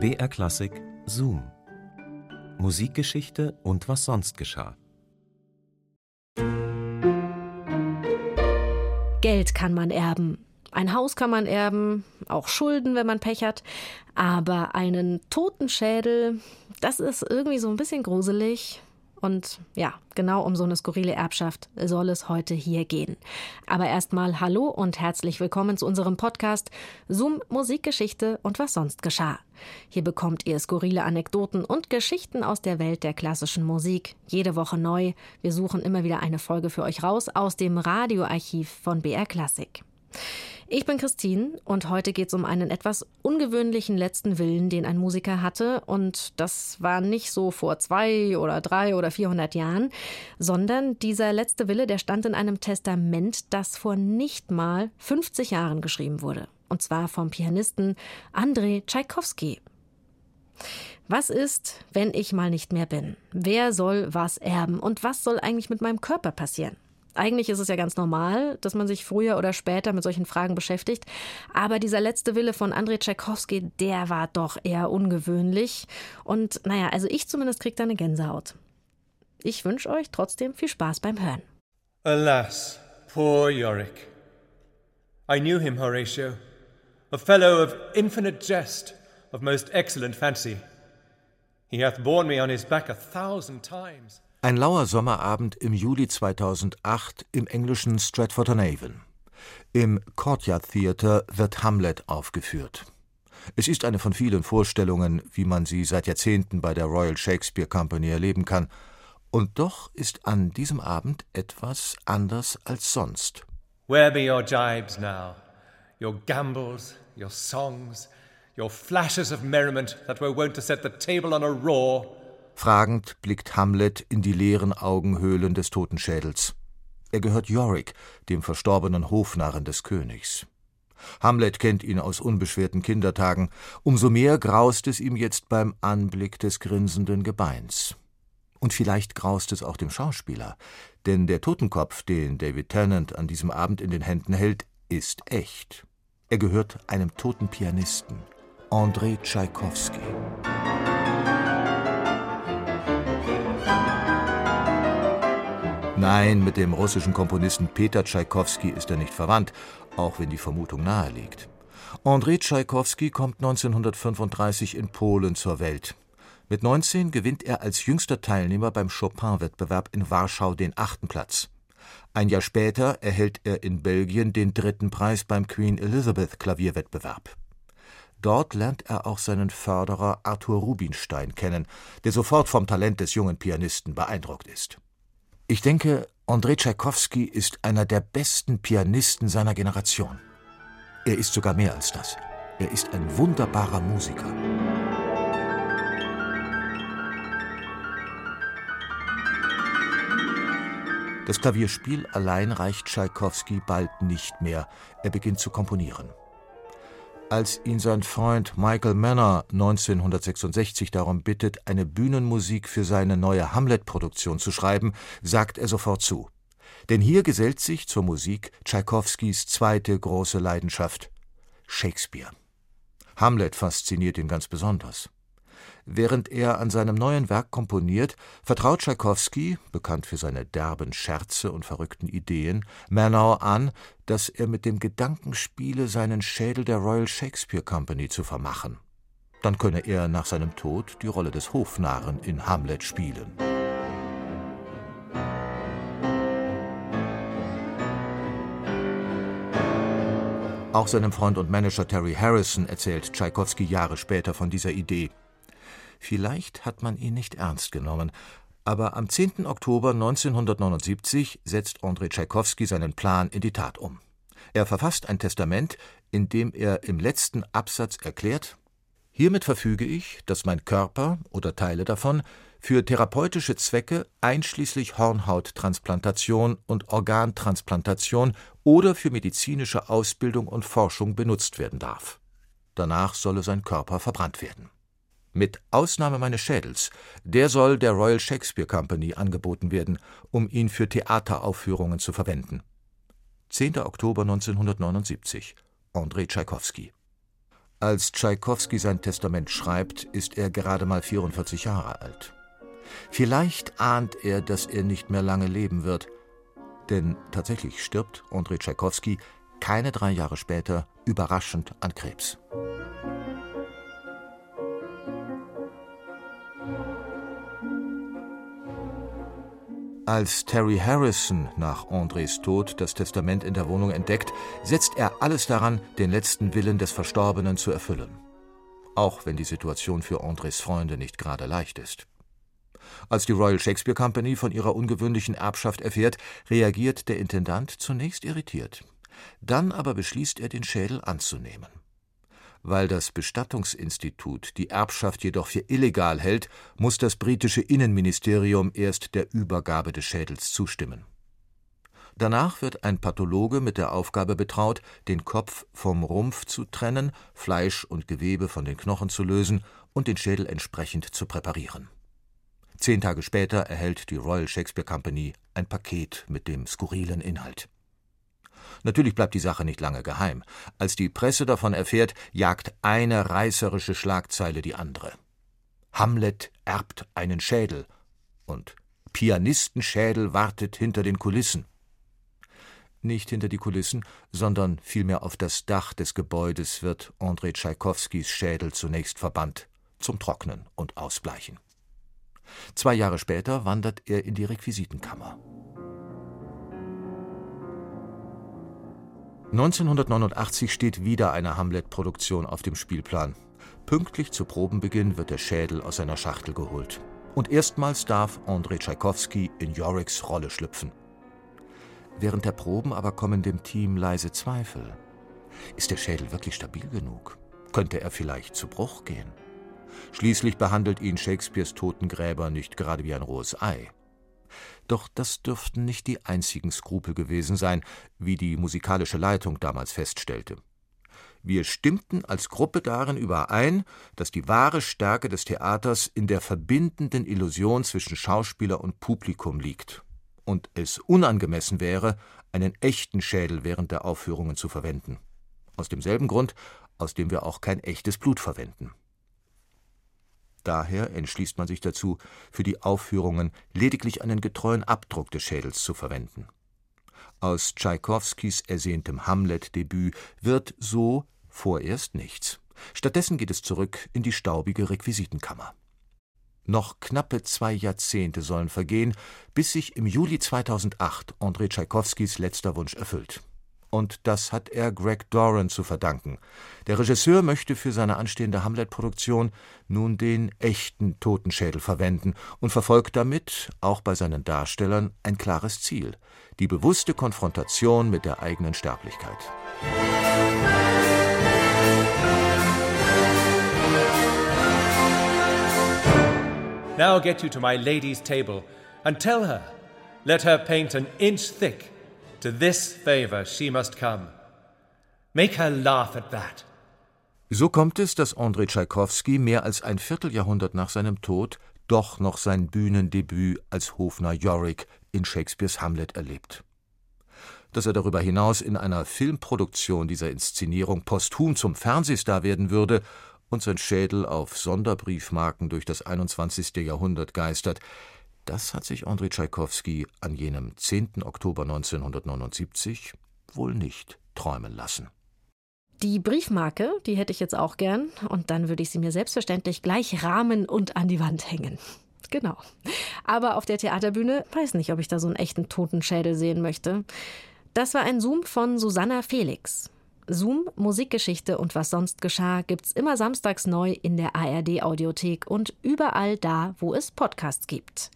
BR Klassik Zoom. Musikgeschichte und was sonst geschah. Geld kann man erben. Ein Haus kann man erben, auch Schulden, wenn man Pech hat. Aber einen Totenschädel, das ist irgendwie so ein bisschen gruselig. Und ja, genau um so eine skurrile Erbschaft soll es heute hier gehen. Aber erstmal Hallo und herzlich willkommen zu unserem Podcast Zoom Musikgeschichte und was sonst geschah. Hier bekommt ihr skurrile Anekdoten und Geschichten aus der Welt der klassischen Musik. Jede Woche neu. Wir suchen immer wieder eine Folge für euch raus aus dem Radioarchiv von BR Classic. Ich bin Christine und heute geht es um einen etwas ungewöhnlichen letzten Willen, den ein Musiker hatte. Und das war nicht so vor zwei oder drei oder vierhundert Jahren, sondern dieser letzte Wille, der stand in einem Testament, das vor nicht mal 50 Jahren geschrieben wurde. Und zwar vom Pianisten Andrei Tschaikowski. Was ist, wenn ich mal nicht mehr bin? Wer soll was erben? Und was soll eigentlich mit meinem Körper passieren? Eigentlich ist es ja ganz normal, dass man sich früher oder später mit solchen Fragen beschäftigt. Aber dieser letzte Wille von Andrei Tchaikovsky, der war doch eher ungewöhnlich. Und naja, also ich zumindest krieg da eine Gänsehaut. Ich wünsche euch trotzdem viel Spaß beim Hören. Alas, poor Yorick. I knew him, Horatio, a fellow of infinite jest, of most excellent fancy. He hath borne me on his back a thousand times. Ein lauer Sommerabend im Juli 2008 im englischen Stratford-on-Avon. Im Courtyard Theatre wird Hamlet aufgeführt. Es ist eine von vielen Vorstellungen, wie man sie seit Jahrzehnten bei der Royal Shakespeare Company erleben kann. Und doch ist an diesem Abend etwas anders als sonst. Where be your jibes now? Your gambols, your songs, your flashes of merriment that were wont to set the table on a roar? Fragend blickt Hamlet in die leeren Augenhöhlen des Totenschädels. Er gehört Yorick, dem verstorbenen Hofnarren des Königs. Hamlet kennt ihn aus unbeschwerten Kindertagen, umso mehr graust es ihm jetzt beim Anblick des grinsenden Gebeins. Und vielleicht graust es auch dem Schauspieler, denn der Totenkopf, den David Tennant an diesem Abend in den Händen hält, ist echt. Er gehört einem toten Pianisten, Andrei Tschaikowski. Nein, mit dem russischen Komponisten Peter Tschaikowski ist er nicht verwandt, auch wenn die Vermutung nahe liegt. Andrei Tschaikowski kommt 1935 in Polen zur Welt. Mit 19 gewinnt er als jüngster Teilnehmer beim Chopin-Wettbewerb in Warschau den achten Platz. Ein Jahr später erhält er in Belgien den dritten Preis beim Queen Elizabeth Klavierwettbewerb. Dort lernt er auch seinen Förderer Arthur Rubinstein kennen, der sofort vom Talent des jungen Pianisten beeindruckt ist. Ich denke, Andrei Tschaikowski ist einer der besten Pianisten seiner Generation. Er ist sogar mehr als das. Er ist ein wunderbarer Musiker. Das Klavierspiel allein reicht Tschaikowski bald nicht mehr. Er beginnt zu komponieren. Als ihn sein Freund Michael Manor 1966 darum bittet, eine Bühnenmusik für seine neue Hamlet-Produktion zu schreiben, sagt er sofort zu. Denn hier gesellt sich zur Musik Tschaikowskis zweite große Leidenschaft Shakespeare. Hamlet fasziniert ihn ganz besonders. Während er an seinem neuen Werk komponiert, vertraut Tschaikowski, bekannt für seine derben Scherze und verrückten Ideen, Manor an, dass er mit dem Gedanken spiele, seinen Schädel der Royal Shakespeare Company zu vermachen. Dann könne er nach seinem Tod die Rolle des Hofnarren in Hamlet spielen. Auch seinem Freund und Manager Terry Harrison erzählt Tschaikowski Jahre später von dieser Idee. Vielleicht hat man ihn nicht ernst genommen, aber am 10. Oktober 1979 setzt Andrei Tschaikowski seinen Plan in die Tat um. Er verfasst ein Testament, in dem er im letzten Absatz erklärt: Hiermit verfüge ich, dass mein Körper oder Teile davon für therapeutische Zwecke einschließlich Hornhauttransplantation und Organtransplantation oder für medizinische Ausbildung und Forschung benutzt werden darf. Danach solle sein Körper verbrannt werden mit Ausnahme meines Schädels, der soll der Royal Shakespeare Company angeboten werden, um ihn für Theateraufführungen zu verwenden. 10. Oktober 1979 Andrei Tschaikowski Als Tschaikowski sein Testament schreibt, ist er gerade mal 44 Jahre alt. Vielleicht ahnt er, dass er nicht mehr lange leben wird. Denn tatsächlich stirbt Andrei Tschaikowski keine drei Jahre später überraschend an Krebs. Als Terry Harrison nach Andres Tod das Testament in der Wohnung entdeckt, setzt er alles daran, den letzten Willen des Verstorbenen zu erfüllen. Auch wenn die Situation für Andres Freunde nicht gerade leicht ist. Als die Royal Shakespeare Company von ihrer ungewöhnlichen Erbschaft erfährt, reagiert der Intendant zunächst irritiert. Dann aber beschließt er, den Schädel anzunehmen. Weil das Bestattungsinstitut die Erbschaft jedoch für illegal hält, muss das britische Innenministerium erst der Übergabe des Schädels zustimmen. Danach wird ein Pathologe mit der Aufgabe betraut, den Kopf vom Rumpf zu trennen, Fleisch und Gewebe von den Knochen zu lösen und den Schädel entsprechend zu präparieren. Zehn Tage später erhält die Royal Shakespeare Company ein Paket mit dem skurrilen Inhalt. Natürlich bleibt die Sache nicht lange geheim. Als die Presse davon erfährt, jagt eine reißerische Schlagzeile die andere. Hamlet erbt einen Schädel und Pianistenschädel wartet hinter den Kulissen. Nicht hinter die Kulissen, sondern vielmehr auf das Dach des Gebäudes wird Andrei Tschaikowskis Schädel zunächst verbannt, zum Trocknen und Ausbleichen. Zwei Jahre später wandert er in die Requisitenkammer. 1989 steht wieder eine Hamlet-Produktion auf dem Spielplan. Pünktlich zu Probenbeginn wird der Schädel aus seiner Schachtel geholt. Und erstmals darf Andrei Tschaikowski in Yoriks Rolle schlüpfen. Während der Proben aber kommen dem Team leise Zweifel. Ist der Schädel wirklich stabil genug? Könnte er vielleicht zu Bruch gehen? Schließlich behandelt ihn Shakespeares Totengräber nicht gerade wie ein rohes Ei. Doch das dürften nicht die einzigen Skrupel gewesen sein, wie die musikalische Leitung damals feststellte. Wir stimmten als Gruppe darin überein, dass die wahre Stärke des Theaters in der verbindenden Illusion zwischen Schauspieler und Publikum liegt und es unangemessen wäre, einen echten Schädel während der Aufführungen zu verwenden. Aus demselben Grund, aus dem wir auch kein echtes Blut verwenden. Daher entschließt man sich dazu, für die Aufführungen lediglich einen getreuen Abdruck des Schädels zu verwenden. Aus Tschaikowskis ersehntem Hamlet-Debüt wird so vorerst nichts. Stattdessen geht es zurück in die staubige Requisitenkammer. Noch knappe zwei Jahrzehnte sollen vergehen, bis sich im Juli 2008 Andrei Tschaikowskis letzter Wunsch erfüllt. Und das hat er Greg Doran zu verdanken. Der Regisseur möchte für seine anstehende Hamlet-Produktion nun den echten Totenschädel verwenden und verfolgt damit, auch bei seinen Darstellern, ein klares Ziel: die bewusste Konfrontation mit der eigenen Sterblichkeit. Now get you to my lady's table and tell her, let her paint an inch thick To this favor she must come. Make her laugh at that. So kommt es, dass Andrei Tschaikowski mehr als ein Vierteljahrhundert nach seinem Tod doch noch sein Bühnendebüt als Hofner Yorick in Shakespeares Hamlet erlebt. Dass er darüber hinaus in einer Filmproduktion dieser Inszenierung posthum zum Fernsehstar werden würde und sein Schädel auf Sonderbriefmarken durch das 21. Jahrhundert geistert, das hat sich Andrei Tschaikowski an jenem 10. Oktober 1979 wohl nicht träumen lassen. Die Briefmarke, die hätte ich jetzt auch gern. Und dann würde ich sie mir selbstverständlich gleich rahmen und an die Wand hängen. Genau. Aber auf der Theaterbühne weiß nicht, ob ich da so einen echten Totenschädel sehen möchte. Das war ein Zoom von Susanna Felix. Zoom, Musikgeschichte und was sonst geschah gibt's immer samstags neu in der ARD Audiothek und überall da, wo es Podcasts gibt.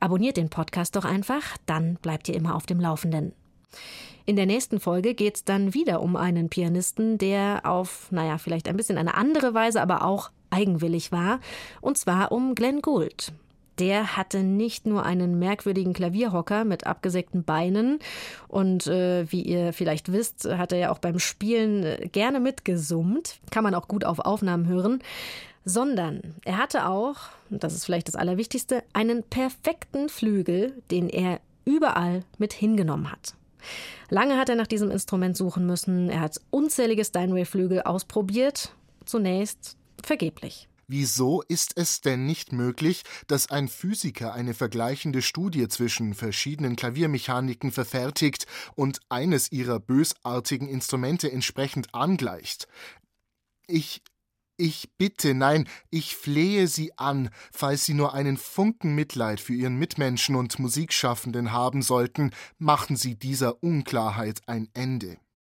Abonniert den Podcast doch einfach, dann bleibt ihr immer auf dem Laufenden. In der nächsten Folge geht's dann wieder um einen Pianisten, der auf, naja, vielleicht ein bisschen eine andere Weise, aber auch eigenwillig war, und zwar um Glenn Gould der hatte nicht nur einen merkwürdigen Klavierhocker mit abgesägten Beinen und äh, wie ihr vielleicht wisst, hat er ja auch beim Spielen äh, gerne mitgesummt. Kann man auch gut auf Aufnahmen hören. Sondern er hatte auch, das ist vielleicht das Allerwichtigste, einen perfekten Flügel, den er überall mit hingenommen hat. Lange hat er nach diesem Instrument suchen müssen. Er hat unzählige Steinway-Flügel ausprobiert zunächst vergeblich. Wieso ist es denn nicht möglich, dass ein Physiker eine vergleichende Studie zwischen verschiedenen Klaviermechaniken verfertigt und eines ihrer bösartigen Instrumente entsprechend angleicht? Ich ich bitte, nein, ich flehe Sie an, falls Sie nur einen Funken Mitleid für Ihren Mitmenschen und Musikschaffenden haben sollten, machen Sie dieser Unklarheit ein Ende.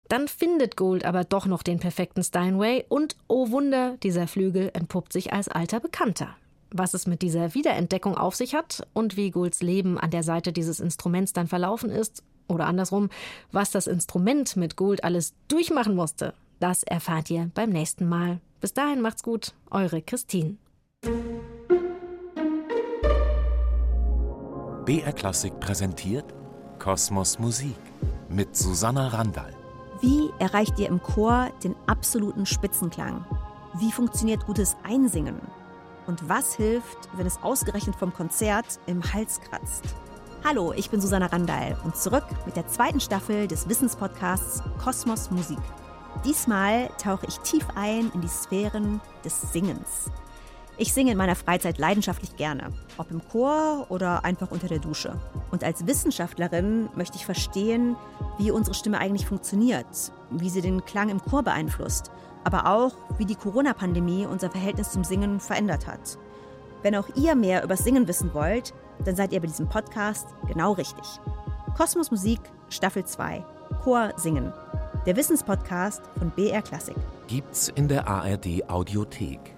Dann findet Gould aber doch noch den perfekten Steinway und, oh Wunder, dieser Flügel entpuppt sich als alter Bekannter. Was es mit dieser Wiederentdeckung auf sich hat und wie Goulds Leben an der Seite dieses Instruments dann verlaufen ist, oder andersrum, was das Instrument mit Gould alles durchmachen musste, das erfahrt ihr beim nächsten Mal. Bis dahin macht's gut, eure Christine. BR Klassik präsentiert Kosmos Musik mit Susanna Randall. Wie erreicht ihr im Chor den absoluten Spitzenklang? Wie funktioniert gutes Einsingen? Und was hilft, wenn es ausgerechnet vom Konzert im Hals kratzt? Hallo, ich bin Susanna Randall und zurück mit der zweiten Staffel des Wissenspodcasts Kosmos Musik. Diesmal tauche ich tief ein in die Sphären des Singens. Ich singe in meiner Freizeit leidenschaftlich gerne, ob im Chor oder einfach unter der Dusche. Und als Wissenschaftlerin möchte ich verstehen, wie unsere Stimme eigentlich funktioniert, wie sie den Klang im Chor beeinflusst, aber auch, wie die Corona-Pandemie unser Verhältnis zum Singen verändert hat. Wenn auch ihr mehr über Singen wissen wollt, dann seid ihr bei diesem Podcast genau richtig. Kosmos Musik, Staffel 2, Chor Singen. Der Wissenspodcast von BR Klassik. Gibt's in der ARD Audiothek